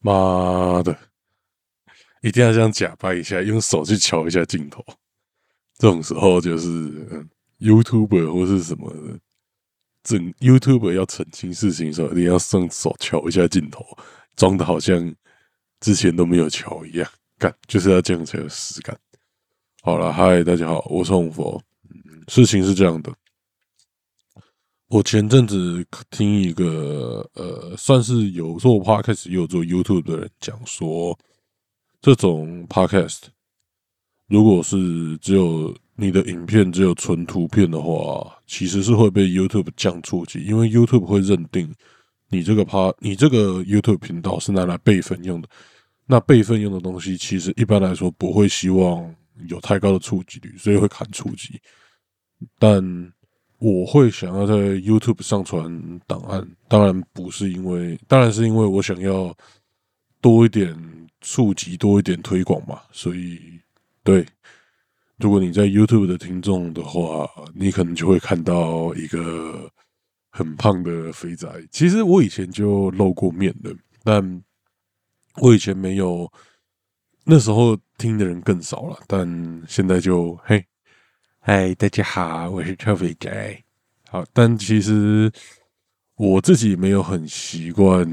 妈的，一定要这样假扮一下，用手去瞧一下镜头。这种时候就是嗯 YouTube 或是什么的，整 YouTube 要澄清事情的时候，一定要上手瞧一下镜头，装的好像之前都没有瞧一样。干就是要这样才有实感。好了，嗨，大家好，我是红佛。事情是这样的。我前阵子听一个呃，算是有做 podcast 也有做 YouTube 的人讲说，这种 podcast 如果是只有你的影片只有纯图片的话，其实是会被 YouTube 降触及，因为 YouTube 会认定你这个 p 你这个 YouTube 频道是拿来备份用的。那备份用的东西，其实一般来说不会希望有太高的触及率，所以会砍触及。但我会想要在 YouTube 上传档案，当然不是因为，当然是因为我想要多一点触及，多一点推广嘛。所以，对，如果你在 YouTube 的听众的话，你可能就会看到一个很胖的肥仔。其实我以前就露过面的，但我以前没有，那时候听的人更少了。但现在就嘿，嗨，大家好，我是超肥仔。好，但其实我自己没有很习惯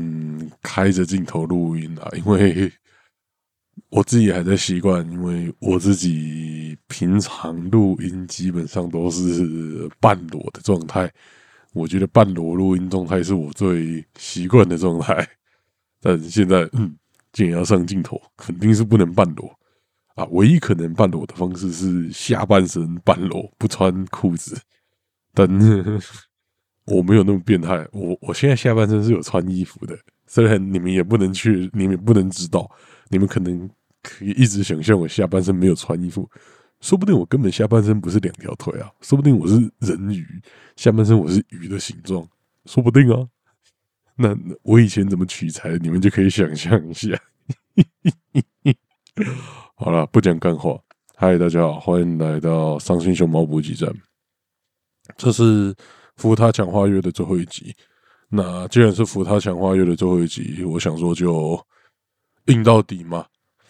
开着镜头录音啊，因为我自己还在习惯，因为我自己平常录音基本上都是半裸的状态，我觉得半裸录音状态是我最习惯的状态。但现在，嗯，既然要上镜头，肯定是不能半裸啊，唯一可能半裸的方式是下半身半裸，不穿裤子。但 我没有那么变态，我我现在下半身是有穿衣服的，虽然你们也不能去，你们不能知道，你们可能可以一直想象我下半身没有穿衣服，说不定我根本下半身不是两条腿啊，说不定我是人鱼，下半身我是鱼的形状，说不定啊。那我以前怎么取材，你们就可以想象一下。好了，不讲干话。嗨，大家好，欢迎来到伤心熊猫补给站。这是扶他强化月的最后一集。那既然是扶他强化月的最后一集，我想说就硬到底嘛。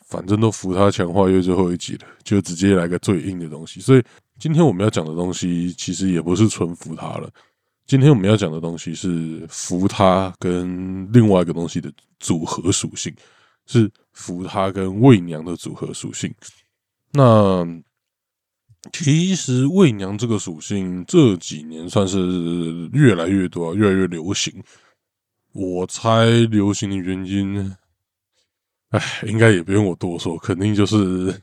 反正都扶他强化月最后一集了，就直接来个最硬的东西。所以今天我们要讲的东西，其实也不是纯扶他了。今天我们要讲的东西是扶他跟另外一个东西的组合属性，是扶他跟魏娘的组合属性。那其实魏娘这个属性这几年算是越来越多，越来越流行。我猜流行的原因，哎，应该也不用我多说，肯定就是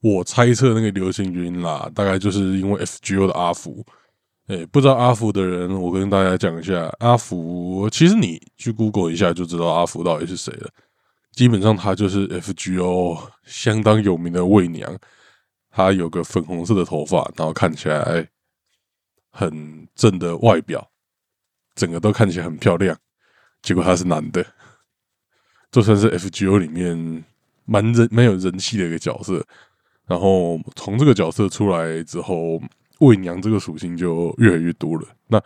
我猜测那个流行原因啦。大概就是因为 FGO 的阿福。哎，不知道阿福的人，我跟大家讲一下，阿福其实你去 Google 一下就知道阿福到底是谁了。基本上他就是 FGO 相当有名的魏娘。他有个粉红色的头发，然后看起来很正的外表，整个都看起来很漂亮。结果他是男的，这算是 FGO 里面蛮人蛮有人气的一个角色。然后从这个角色出来之后，魏娘这个属性就越来越多了。那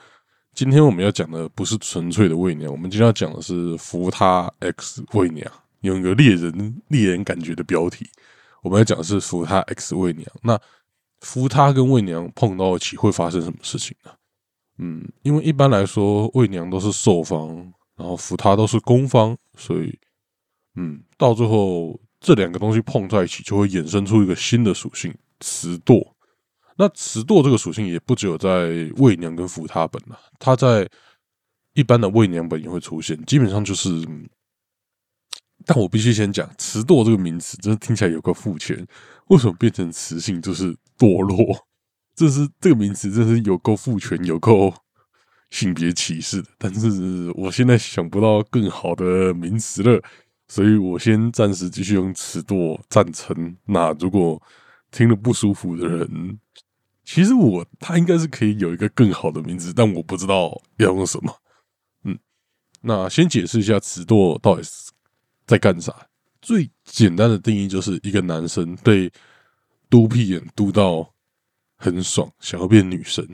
今天我们要讲的不是纯粹的魏娘，我们今天要讲的是扶他 X 魏娘，用一个猎人猎人感觉的标题。我们要讲是扶他 X 魏娘，那扶他跟魏娘碰到一起会发生什么事情呢？嗯，因为一般来说魏娘都是受方，然后扶他都是攻方，所以嗯，到最后这两个东西碰在一起，就会衍生出一个新的属性磁舵。那磁舵这个属性也不只有在魏娘跟扶他本了，它在一般的魏娘本也会出现，基本上就是。但我必须先讲“迟堕”这个名词，真的听起来有个父权。为什么变成雌性就是堕落？这是这个名词，真是有够父权，有够性别歧视的。但是我现在想不到更好的名词了，所以我先暂时继续用“迟堕”赞成。那如果听了不舒服的人，其实我他应该是可以有一个更好的名字，但我不知道要用什么。嗯，那先解释一下“迟堕”到底是。在干啥？最简单的定义就是一个男生被嘟屁眼嘟到很爽，想要变女生。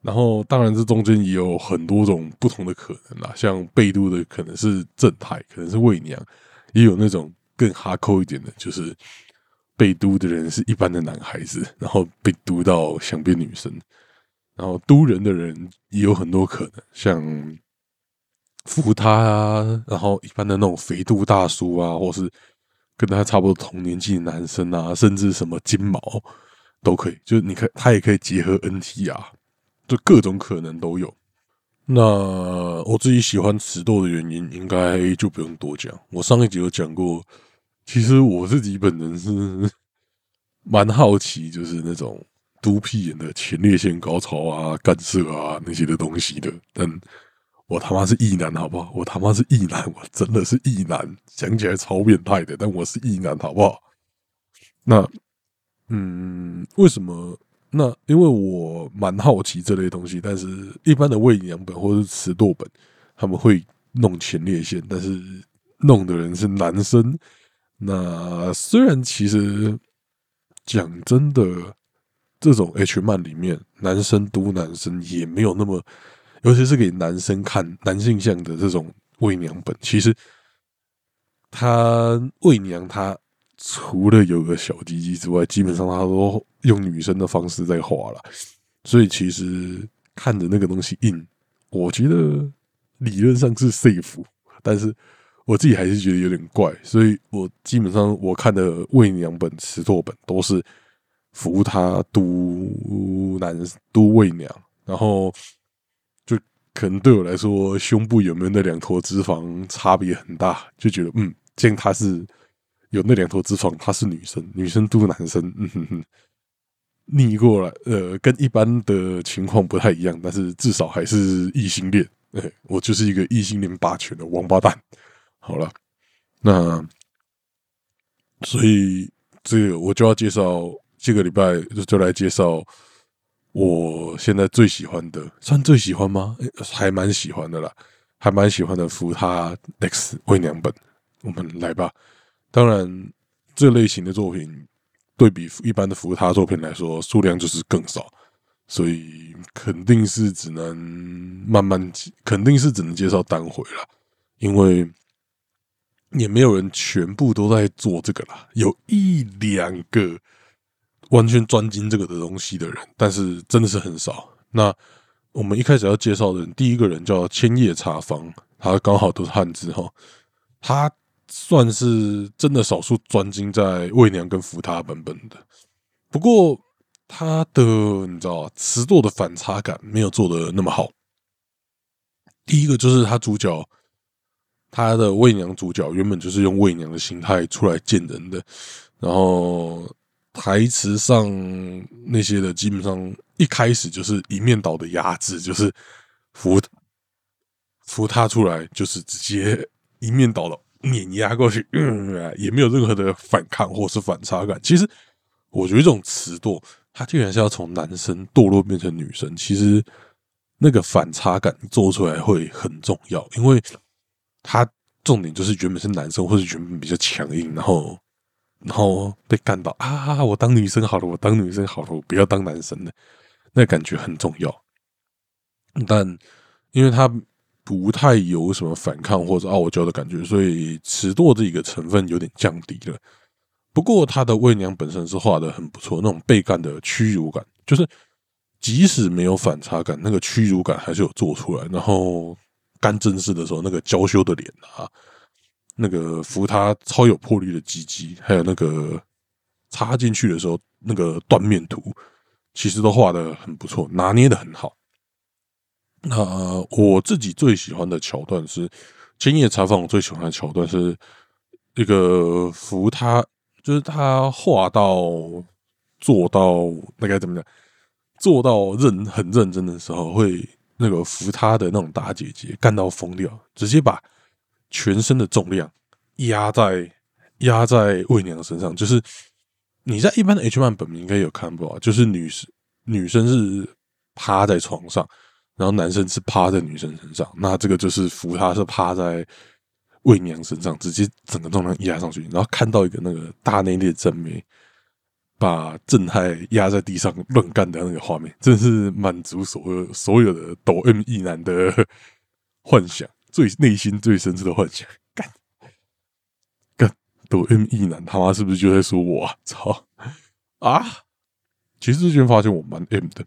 然后，当然这中间也有很多种不同的可能啦，像被嘟的可能是正太，可能是魏娘，也有那种更哈扣一点的，就是被嘟的人是一般的男孩子，然后被嘟到想变女生，然后嘟人的人也有很多可能，像扶他啊，然后一般的那种肥度大叔啊，或是跟他差不多同年纪的男生啊，甚至什么金毛都可以，就是你可他也可以结合 NT 啊。就各种可能都有。那我自己喜欢迟豆的原因，应该就不用多讲。我上一集有讲过，其实我自己本人是蛮好奇，就是那种都屁眼的前列腺高潮啊、干涉啊那些的东西的。但我他妈是异男，好不好？我他妈是异男，我真的是异男，讲起来超变态的。但我是异男，好不好？那，嗯，为什么？那因为我蛮好奇这类东西，但是一般的喂养本或者是吃豆本，他们会弄前列腺，但是弄的人是男生。那虽然其实讲真的，这种 H 漫里面男生读男生也没有那么，尤其是给男生看男性向的这种喂娘本，其实他喂娘他。除了有个小鸡鸡之外，基本上他都用女生的方式在画了，所以其实看着那个东西硬，我觉得理论上是 safe，但是我自己还是觉得有点怪，所以我基本上我看的喂娘本、吃作本都是扶他嘟男嘟喂娘，然后可能对我来说，胸部有没有那两坨脂肪差别很大，就觉得嗯，见他是。有那两坨脂肪，她是女生，女生都男生，嗯哼哼，逆过来，呃，跟一般的情况不太一样，但是至少还是异性恋，哎，我就是一个异性恋霸权的王八蛋。好了，那所以这个我就要介绍，这个礼拜就就来介绍我现在最喜欢的，算最喜欢吗？还蛮喜欢的啦，还蛮喜欢的。扶他 X 为娘本，我们来吧。当然，这类型的作品对比一般的服务他作品来说，数量就是更少，所以肯定是只能慢慢，肯定是只能介绍单回了，因为也没有人全部都在做这个啦，有一两个完全专精这个的东西的人，但是真的是很少。那我们一开始要介绍的人第一个人叫千叶茶坊，他刚好都是汉字哈，他。算是真的少数专精在魏娘跟扶他本本的，不过他的你知道词作的反差感没有做的那么好。第一个就是他主角，他的魏娘主角原本就是用魏娘的心态出来见人的，然后台词上那些的基本上一开始就是一面倒的压制，就是扶扶他出来就是直接一面倒的。碾压过去，也没有任何的反抗或是反差感。其实，我觉得这种迟堕，他竟然是要从男生堕落变成女生，其实那个反差感做出来会很重要，因为他重点就是原本是男生，或者原本比较强硬，然后然后被干到啊，我当女生好了，我当女生好了，我不要当男生了，那感觉很重要。但因为他。不太有什么反抗或者傲娇的感觉，所以迟钝这一个成分有点降低了。不过他的魏娘本身是画的很不错，那种被干的屈辱感，就是即使没有反差感，那个屈辱感还是有做出来。然后干正事的时候，那个娇羞的脸啊，那个扶他超有魄力的鸡鸡，还有那个插进去的时候那个断面图，其实都画的很不错，拿捏的很好。那我自己最喜欢的桥段是今夜采访，我最喜欢的桥段是一个扶他，就是他画到做到那该怎么讲，做到认很认真的时候，会那个扶他的那种大姐姐干到疯掉，直接把全身的重量压在压在魏娘身上。就是你在一般的 H 漫本应该有看过，就是女生女生是趴在床上。然后男生是趴在女生身上，那这个就是扶他是趴在魏娘身上，直接整个重量压上去，然后看到一个那个大内裂正妹把正太压在地上乱干的那个画面，真是满足所有所有的抖 M 意男的 幻想，最内心最深处的幻想。干干抖 M 意男他妈是不是就在说我啊？操啊！其实最近发现我蛮 M 的，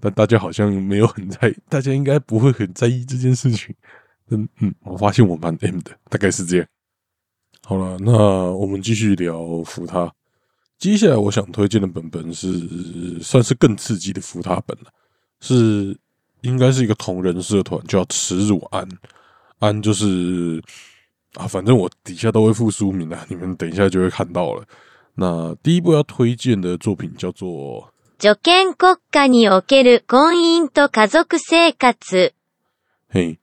但大家好像没有很在意，大家应该不会很在意这件事情。嗯嗯，我发现我蛮 M 的，大概是这样。好了，那我们继续聊扶他。接下来我想推荐的本本是算是更刺激的扶他本了，是应该是一个同人社团，叫耻辱安安，就是啊，反正我底下都会附书名的，你们等一下就会看到了。那第一部要推荐的作品叫做《助権国家における婚姻と家族生活》。嘿，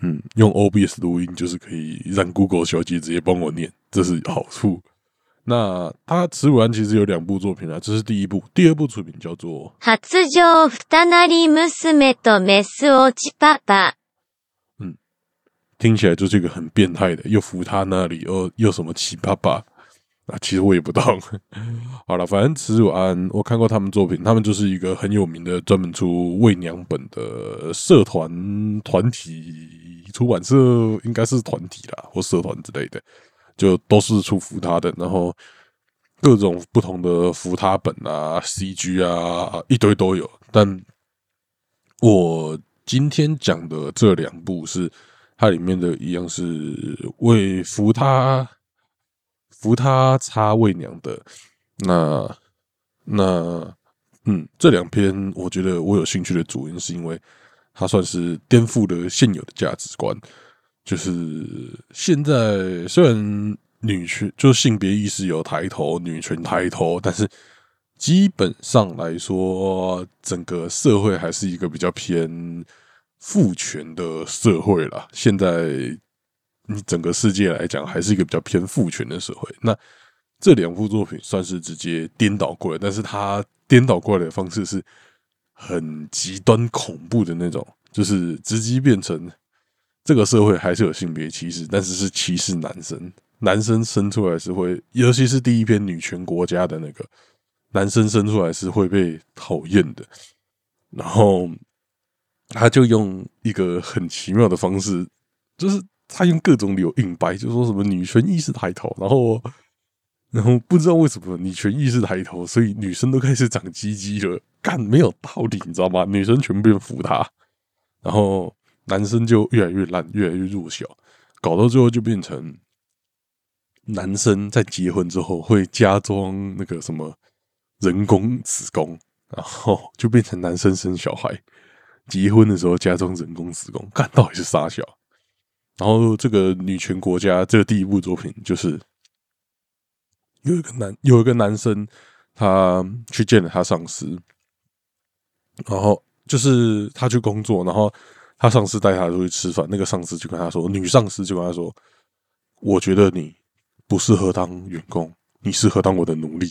嗯，用 OBS 录音就是可以让 Google 小姐直接帮我念，这是好处。 那他慈武安其实有两部作品啊，这是第一部，第二部作品叫做《発情二なり娘とメス落ちパパ》。嗯，听起来就是一个很变态的，又扶他那里，又又什么奇葩爸啊？其实我也不懂。好了，反正慈武安我看过他们作品，他们就是一个很有名的专门出未娘本的社团团体出版社，应该是团体啦，或社团之类的。 就都是出扶他的，然后各种不同的扶他本啊、CG 啊，一堆都有。但我今天讲的这两部是它里面的一样是为扶他扶他擦喂娘的。那那嗯，这两篇我觉得我有兴趣的主因是因为它算是颠覆了现有的价值观。就是现在，虽然女权就性别意识有抬头，女权抬头，但是基本上来说，整个社会还是一个比较偏父权的社会啦。现在你整个世界来讲，还是一个比较偏父权的社会。那这两部作品算是直接颠倒过来，但是它颠倒过来的方式是很极端恐怖的那种，就是直接变成。这个社会还是有性别歧视，但是是歧视男生。男生生出来是会，尤其是第一篇女权国家的那个男生生出来是会被讨厌的。然后他就用一个很奇妙的方式，就是他用各种理由硬掰，就说什么女权意识抬头，然后 然后不知道为什么女权意识抬头，所以女生都开始长鸡鸡了。干没有道理，你知道吗？女生全部变服他，然后。男生就越来越烂，越来越弱小，搞到最后就变成男生在结婚之后会加装那个什么人工子宫，然后就变成男生生小孩，结婚的时候加装人工子宫，干到底是傻小。然后这个女权国家这个第一部作品就是有一个男有一个男生，他去见了他上司，然后就是他去工作，然后。他上司带他出去吃饭，那个上司就跟他说：“女上司就跟他说，我觉得你不适合当员工，你适合当我的奴隶。”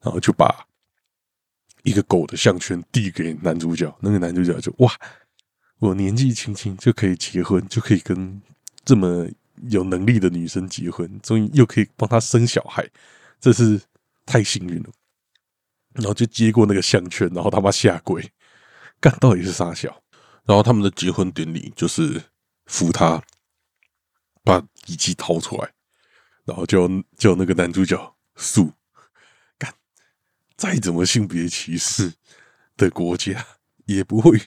然后就把一个狗的项圈递给男主角，那个男主角就哇，我年纪轻轻就可以结婚，就可以跟这么有能力的女生结婚，终于又可以帮他生小孩，这是太幸运了。然后就接过那个项圈，然后他妈下跪，干到底是傻小。然后他们的结婚典礼就是扶他把遗迹掏出来，然后叫叫那个男主角素干，再怎么性别歧视的国家也不会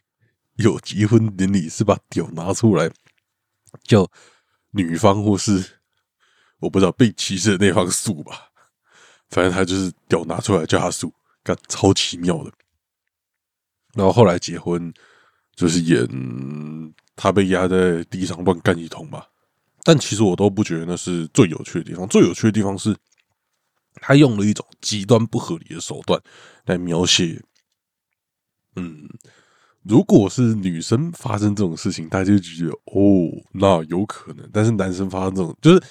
有结婚典礼是把屌拿出来叫女方或是我不知道被歧视的那方素吧，反正他就是屌拿出来叫他素干，超奇妙的。然后后来结婚。就是演他被压在地上乱干一通吧，但其实我都不觉得那是最有趣的地方。最有趣的地方是，他用了一种极端不合理的手段来描写。嗯，如果是女生发生这种事情，大家就觉得哦，那有可能；但是男生发生这种，就是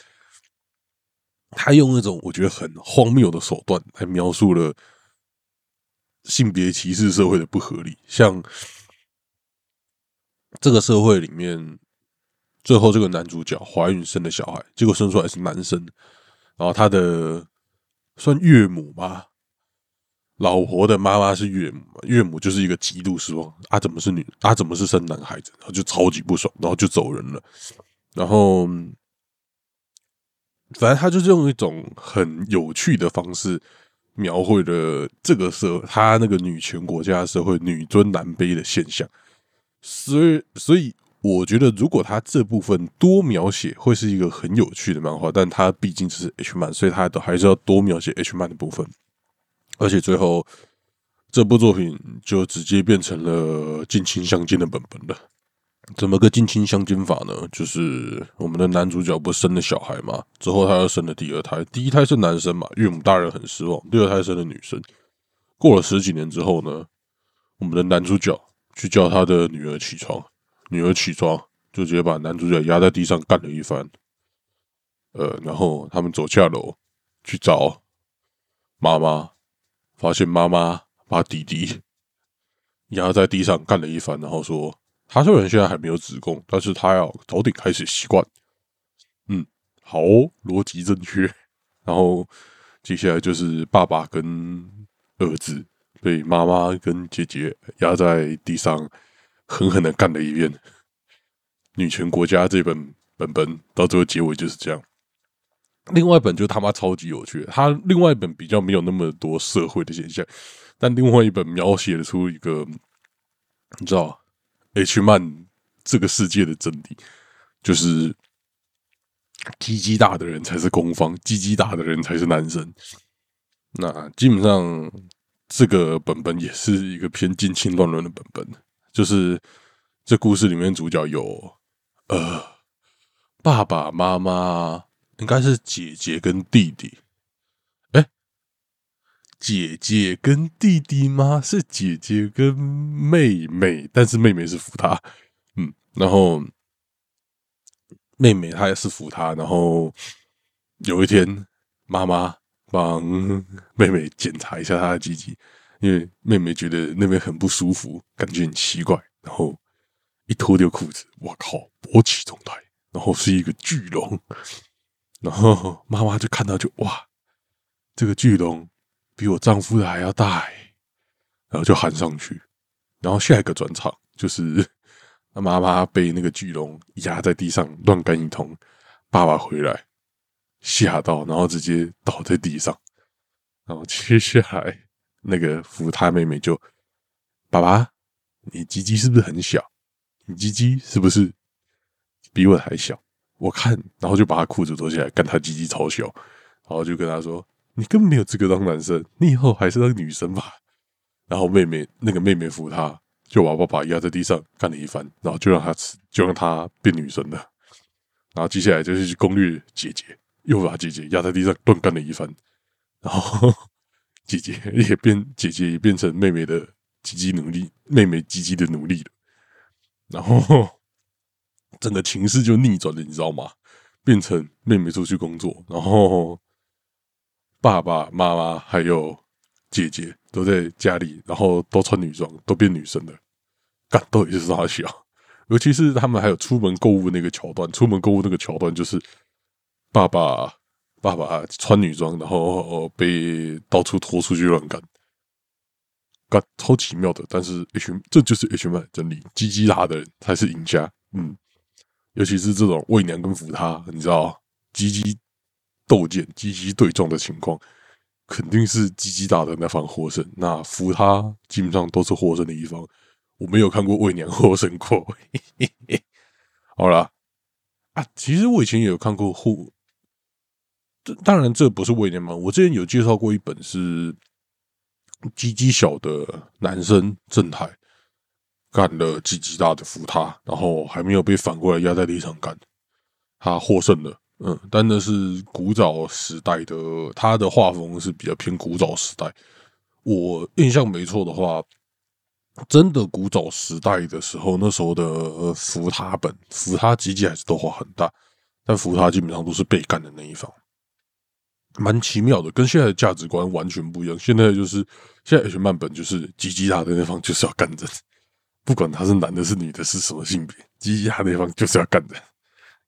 他用那种我觉得很荒谬的手段来描述了性别歧视社会的不合理，像。这个社会里面，最后这个男主角怀孕生的小孩，结果生出来是男生，然后他的算岳母吗？老婆的妈妈是岳母，岳母就是一个极度失望啊，怎么是女啊？怎么是生男孩子？然后就超级不爽，然后就走人了。然后，反正他就是用一种很有趣的方式描绘了这个社他那个女权国家社会女尊男卑的现象。所以，所以我觉得，如果他这部分多描写，会是一个很有趣的漫画。但他毕竟是 H 漫，所以他都还是要多描写 H 漫的部分。而且最后，这部作品就直接变成了近亲相间的本本了。怎么个近亲相间法呢？就是我们的男主角不生了小孩嘛，之后他又生了第二胎，第一胎是男生嘛，岳母大人很失望。第二胎生了女生，过了十几年之后呢，我们的男主角去叫他的女儿起床，女儿起床就直接把男主角压在地上干了一番。呃，然后他们走下楼去找妈妈。发现妈妈把弟弟压在地上干了一番，然后说：“他虽然现在还没有子宫，但是他要早点开始习惯。”嗯，好，逻辑正确。然后接下来就是爸爸跟儿子被妈妈跟姐姐压在地上狠狠的干了一遍。女权国家这本本本到最后结尾就是这样。另外一本就他妈超级有趣，他另外一本比较没有那么多社会的现象，但另外一本描写了出一个你知道 H 漫这个世界的真理，就是鸡鸡大的人才是攻方，鸡鸡大的人才是男生。那基本上这个本本也是一个偏近亲乱伦的本本，就是这故事里面主角有呃爸爸妈妈。应该是姐姐跟弟弟，哎，姐姐跟弟弟吗？是姐姐跟妹妹，但是妹妹是扶他，嗯，然后妹妹她也是扶他，然后有一天妈妈帮 妹妹检查一下她的鸡鸡，因为妹妹觉得那边很不舒服，感觉很奇怪，然后一脱掉裤子，我靠，勃起状态，然后是一个巨龙。然后妈妈就看到就哇，这个巨龙比我丈夫的还要大，然后就喊上去。然后下一个转场就是妈妈被那个巨龙压在地上乱干一通，爸爸回来吓到，然后直接倒在地上。然后接下来那个扶他妹妹就爸爸，你鸡鸡是不是很小？你鸡鸡是不是比我还小？我看，然后就把他裤子脱下来，干他鸡鸡超小，然后就跟他说：“你根本没有资格当男生，你以后还是当女生吧。”然后妹妹那个妹妹扶他，就把爸爸压在地上干了一番，然后就让他吃，就让他变女生了。然后接下来就是攻略姐姐，又把姐姐压在地上乱干了一番，然后姐姐也变，姐姐也变成妹妹的积极努力，妹妹积极的努力了，然后。整个情势就逆转了，你知道吗？变成妹妹出去工作，然后爸爸妈妈还有姐姐都在家里，然后都穿女装，都变女生了。干到底是啥小？尤其是他们还有出门购物那个桥段，出门购物那个桥段就是爸爸爸爸穿女装，然后被到处拖出去乱干，干超奇妙的。但是 H 这就是 H 漫真理，鸡鸡大的人才是赢家。嗯。尤其是这种喂娘跟扶他，你知道，鸡鸡斗剑、鸡鸡对撞的情况，肯定是鸡鸡大的那方获胜。那扶他基本上都是获胜的一方。我没有看过喂娘获胜过。好了啊，其实我以前也有看过护，当然这不是威廉嘛。我之前有介绍过一本是鸡鸡小的男生正太。干了鸡鸡大的扶他，然后还没有被反过来压在地上干，他获胜了。嗯，但那是古早时代的，他的画风是比较偏古早时代。我印象没错的话，真的古早时代的时候，那时候的扶他本扶他机器还是都画很大，但扶他基本上都是被干的那一方，蛮奇妙的，跟现在的价值观完全不一样。现在就是现在 H 漫本就是鸡鸡大的那方就是要干着。不管他是男的是女的，是什么性别，鸡鸭那方就是要干的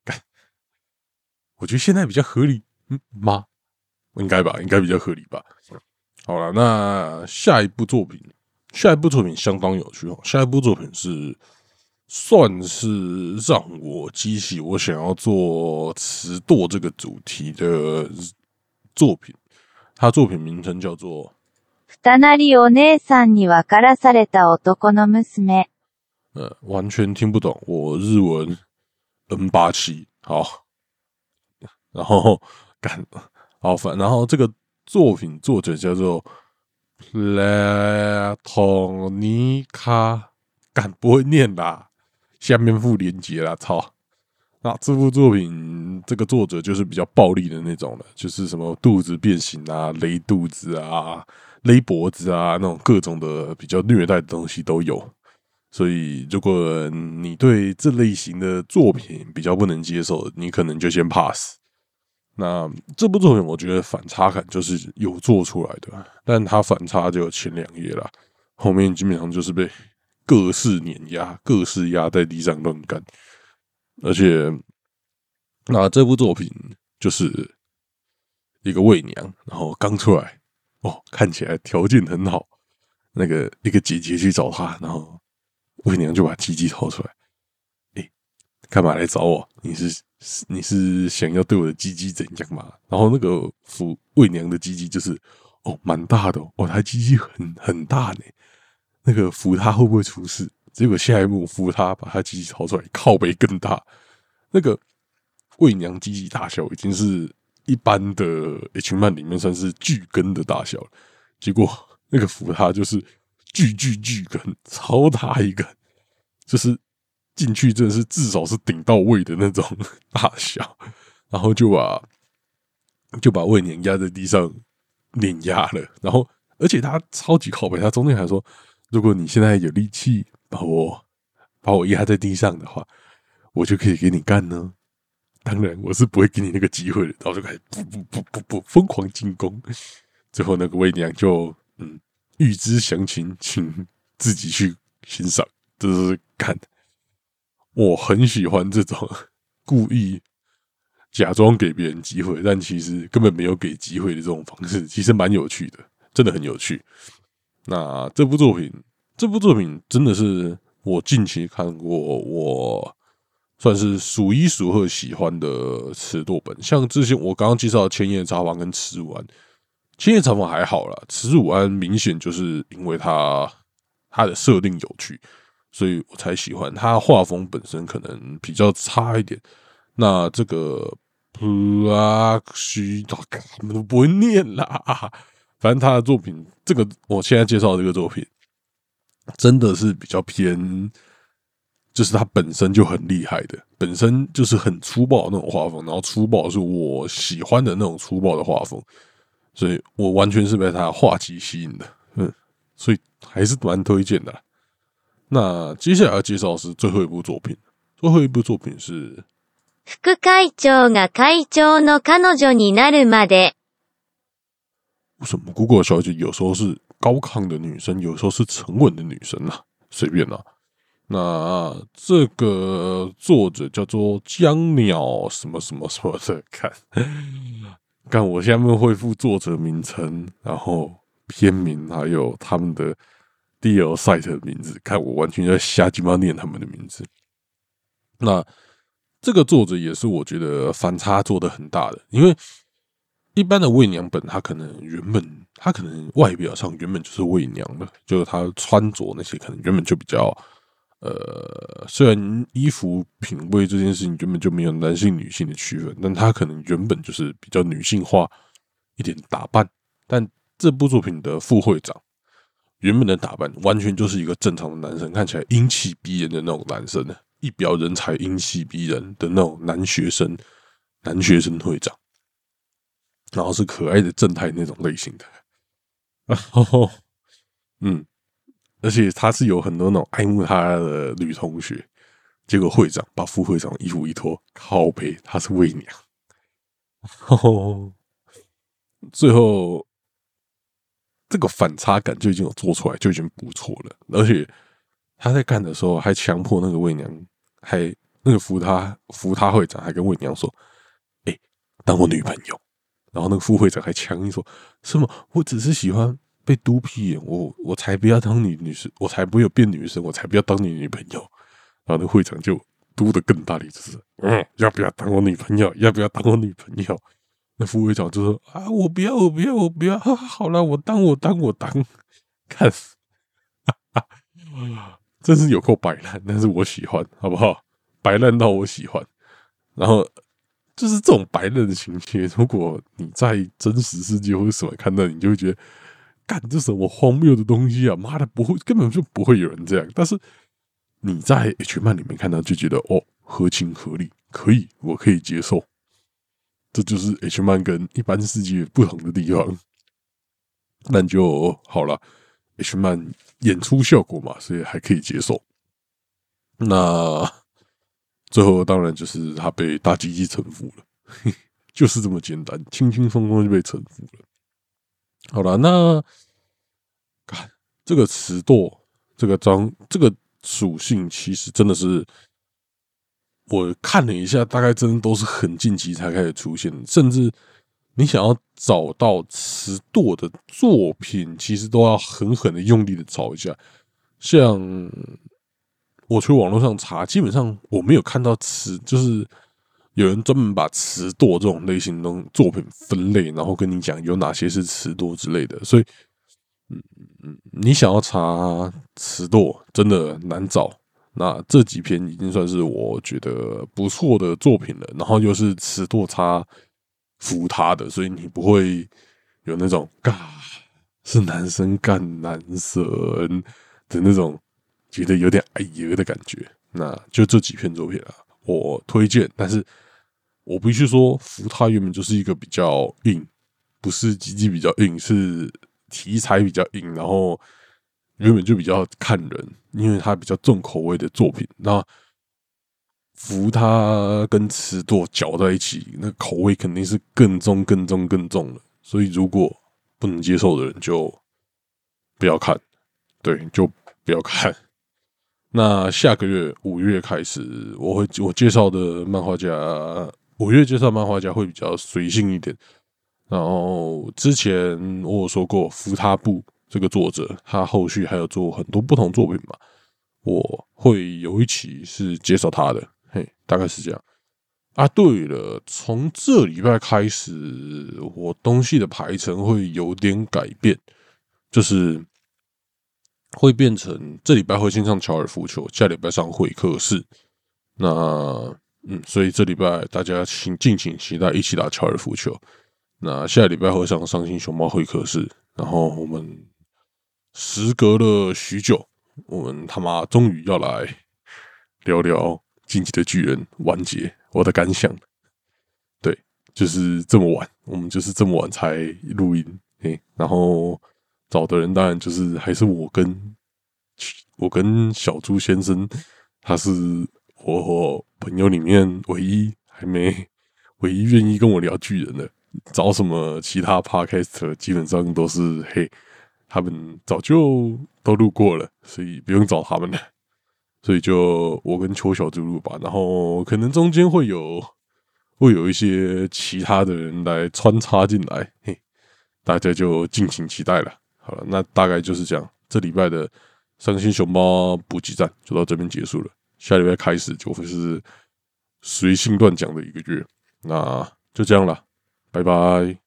干。我觉得现在比较合理，嗯吗？应该吧，应该比较合理吧。好了，那下一部作品，下一部作品相当有趣哦。下一部作品是算是让我激起我想要做词舵这个主题的作品。它作品名称叫做二なりお姉さんに分からされた男の娘。呃，完全听不懂，我日文 N 八七好，然后干好烦，然后这个作品作者叫做 Platonica，干不会念啦，下面附连接啦，操！ 那这部作品这个作者就是比较暴力的那种了，就是什么肚子变形啊、勒肚子啊、勒脖子啊，那种各种的比较虐待的东西都有。所以，如果你对这类型的作品比较不能接受，你可能就先 pass。那这部作品，我觉得反差感就是有做出来的，但它反差就前两页啦，后面基本上就是被各式碾压、各式压在地上乱干。而且，那这部作品就是一个媚娘，然后刚出来哦，看起来条件很好，那个一个姐姐去找他，然后。魏娘就把鸡鸡掏出来，哎，干嘛来找我？你是你是想要对我的鸡鸡怎样嘛？然后那个扶魏娘的鸡鸡就是哦，蛮大的哦，他鸡鸡很很大呢。那个扶他会不会出事？结果下一幕扶他把他鸡鸡掏出来，靠背更大。那个魏娘鸡鸡大小已经是一般的 H 漫里面算是巨根的大小了，结果那个扶他就是。巨巨巨根，超大一根，就是进去真的是至少是顶到位的那种大小，然后就把就把胃娘压在地上碾压了，然后而且他超级靠背，他中间还说，如果你现在有力气把我把我压在地上的话，我就可以给你干呢。当然我是不会给你那个机会的，然后就开始不不不不不疯狂进攻，最后那个魏娘就嗯。预知详情，请自己去欣赏。这是看，我很喜欢这种 故意假装给别人机会，但其实根本没有给机会的这种方式，其实蛮有趣的，真的很有趣。那这部作品，这部作品真的是我近期看过，我算是数一数二喜欢的尺度本。像之前我刚刚介绍《千叶茶房》跟《吃完》。千叶茶房还好啦，慈武安明显就是因为它它的设定有趣，所以我才喜欢。它画风本身可能比较差一点。那这个普拉西达卡都不会念啦，反正他的作品，这个我现在介绍这个作品，真的是比较偏，就是它本身就很厉害的，本身就是很粗暴的那种画风，然后粗暴是我喜欢的那种粗暴的画风。所以我完全是被他画技吸引的，嗯，所以还是蛮推荐的。那接下来要介绍是最后一部作品，最后一部作品是副会長が会長の彼女になるまで。为什么 Google 小姐有时候是 高亢的女生，有时候是沉稳的女生啊？随便啦。那这个作者叫做江鸟什么什么什么的，看。看，我下面恢复作者名称，然后片名，还有他们的 DL site 的名字。看，我完全在瞎鸡巴念他们的名字。那这个作者也是我觉得反差做的很大的，因为一般的伪娘本，他可能原本他可能外表上原本就是伪娘的，就是他穿着那些可能原本就比较。呃，虽然衣服品味这件事情原本就没有男性女性的区分，但他可能原本就是比较女性化一点打扮。但这部作品的副会长原本的打扮完全就是一个正常的男生，看起来英气逼人的那种男生，一表人才、英气逼人的那种男学生，男学生会长，然后是可爱的正太那种类型的，然后，嗯。而且他是有很多那种爱慕他的女同学，结果会长把副会长衣服一脱，靠背他是伪娘，最后这个反差感就已经有做出来，就已经不错了。而且他在干的时候还强迫那个伪娘，还那个扶他扶他会长还跟伪娘说：“哎，当我女朋友。”然后那个副会长还强硬说什么我只是喜欢被嘟屁眼，我我才不要当你女生，我才不要变女生，我才不要当你女朋友。然后那会长就嘟的更大力，就是嗯，要不要当我女朋友？要不要当我女朋友？那副会长就说啊，我不要，我不要，我不要。好了，我当，我当，我当。看死，真是有够摆烂，但是我喜欢，好不好？摆烂到我喜欢。然后就是这种白烂的情节，如果你在真实世界或者什么看到，你就会觉得，干这什么荒谬的东西啊！妈的，不会，根本就不会有人这样。但是你在 H 漫里面看到，就觉得哦，合情合理，可以，我可以接受。这就是 H 漫跟一般世界不同的地方。那就好了，H 漫演出效果嘛，所以还可以接受。那。最后当然就是他被大机器臣服了，就是这么简单，轻轻松松就被臣服了。好了，那看这个词舵，这个章，这个属性，其实真的是我看了一下，大概真的都是很近期才开始出现，甚至你想要找到词舵的作品，其实都要狠狠的用力的找一下，像。我去网络上查，基本上我没有看到词，就是有人专门把词舵这种类型的作品分类，然后跟你讲有哪些是词舵之类的。所以，嗯嗯，你想要查词舵，真的难找。那这几篇已经算是我觉得不错的作品了，然后又是词舵差服他的，所以你不会有那种“嘎是男生干男生”的那种。觉得有点哎呀的感觉，那就这几篇作品啊，我推荐。但是我必须说，福他原本就是一个比较硬，不是积极比较硬，是题材比较硬，然后原本就比较看人，因为它比较重口味的作品。那福他跟词舵搅在一起，那口味肯定是更重、更重、更重了。所以如果不能接受的人，就不要看，对，就不要看。那下个月五月开始，我会我介绍的漫画家，五月介绍漫画家会比较随性一点。然后之前我有说过，福他布这个作者，他后续还有做很多不同作品嘛，我会有一期是介绍他的，嘿，大概是这样。啊，对了，从这礼拜开始，我东西的排程会有点改变，就是。会变成这礼拜会先上乔尔夫球，下礼拜上会客室。那嗯，所以这礼拜大家请敬请期待一起打乔尔夫球。那下礼拜会上伤心熊猫会客室。然后我们时隔了许久，我们他妈终于要来聊聊《进击的巨人》完结我的感想。对，就是这么晚，我们就是这么晚才录音。嘿，然后。找的人当然就是还是我跟我跟小猪先生，他是我朋友里面唯一还没唯一愿意跟我聊巨人的。找什么其他 podcast 基本上都是嘿，他们早就都录过了，所以不用找他们了。所以就我跟邱小猪录吧，然后可能中间会有会有一些其他的人来穿插进来，嘿，大家就敬请期待了。好了，那大概就是这样。这礼拜的伤心熊猫补给站就到这边结束了。下礼拜开始就会是随性乱讲的一个月，那就这样了，拜拜。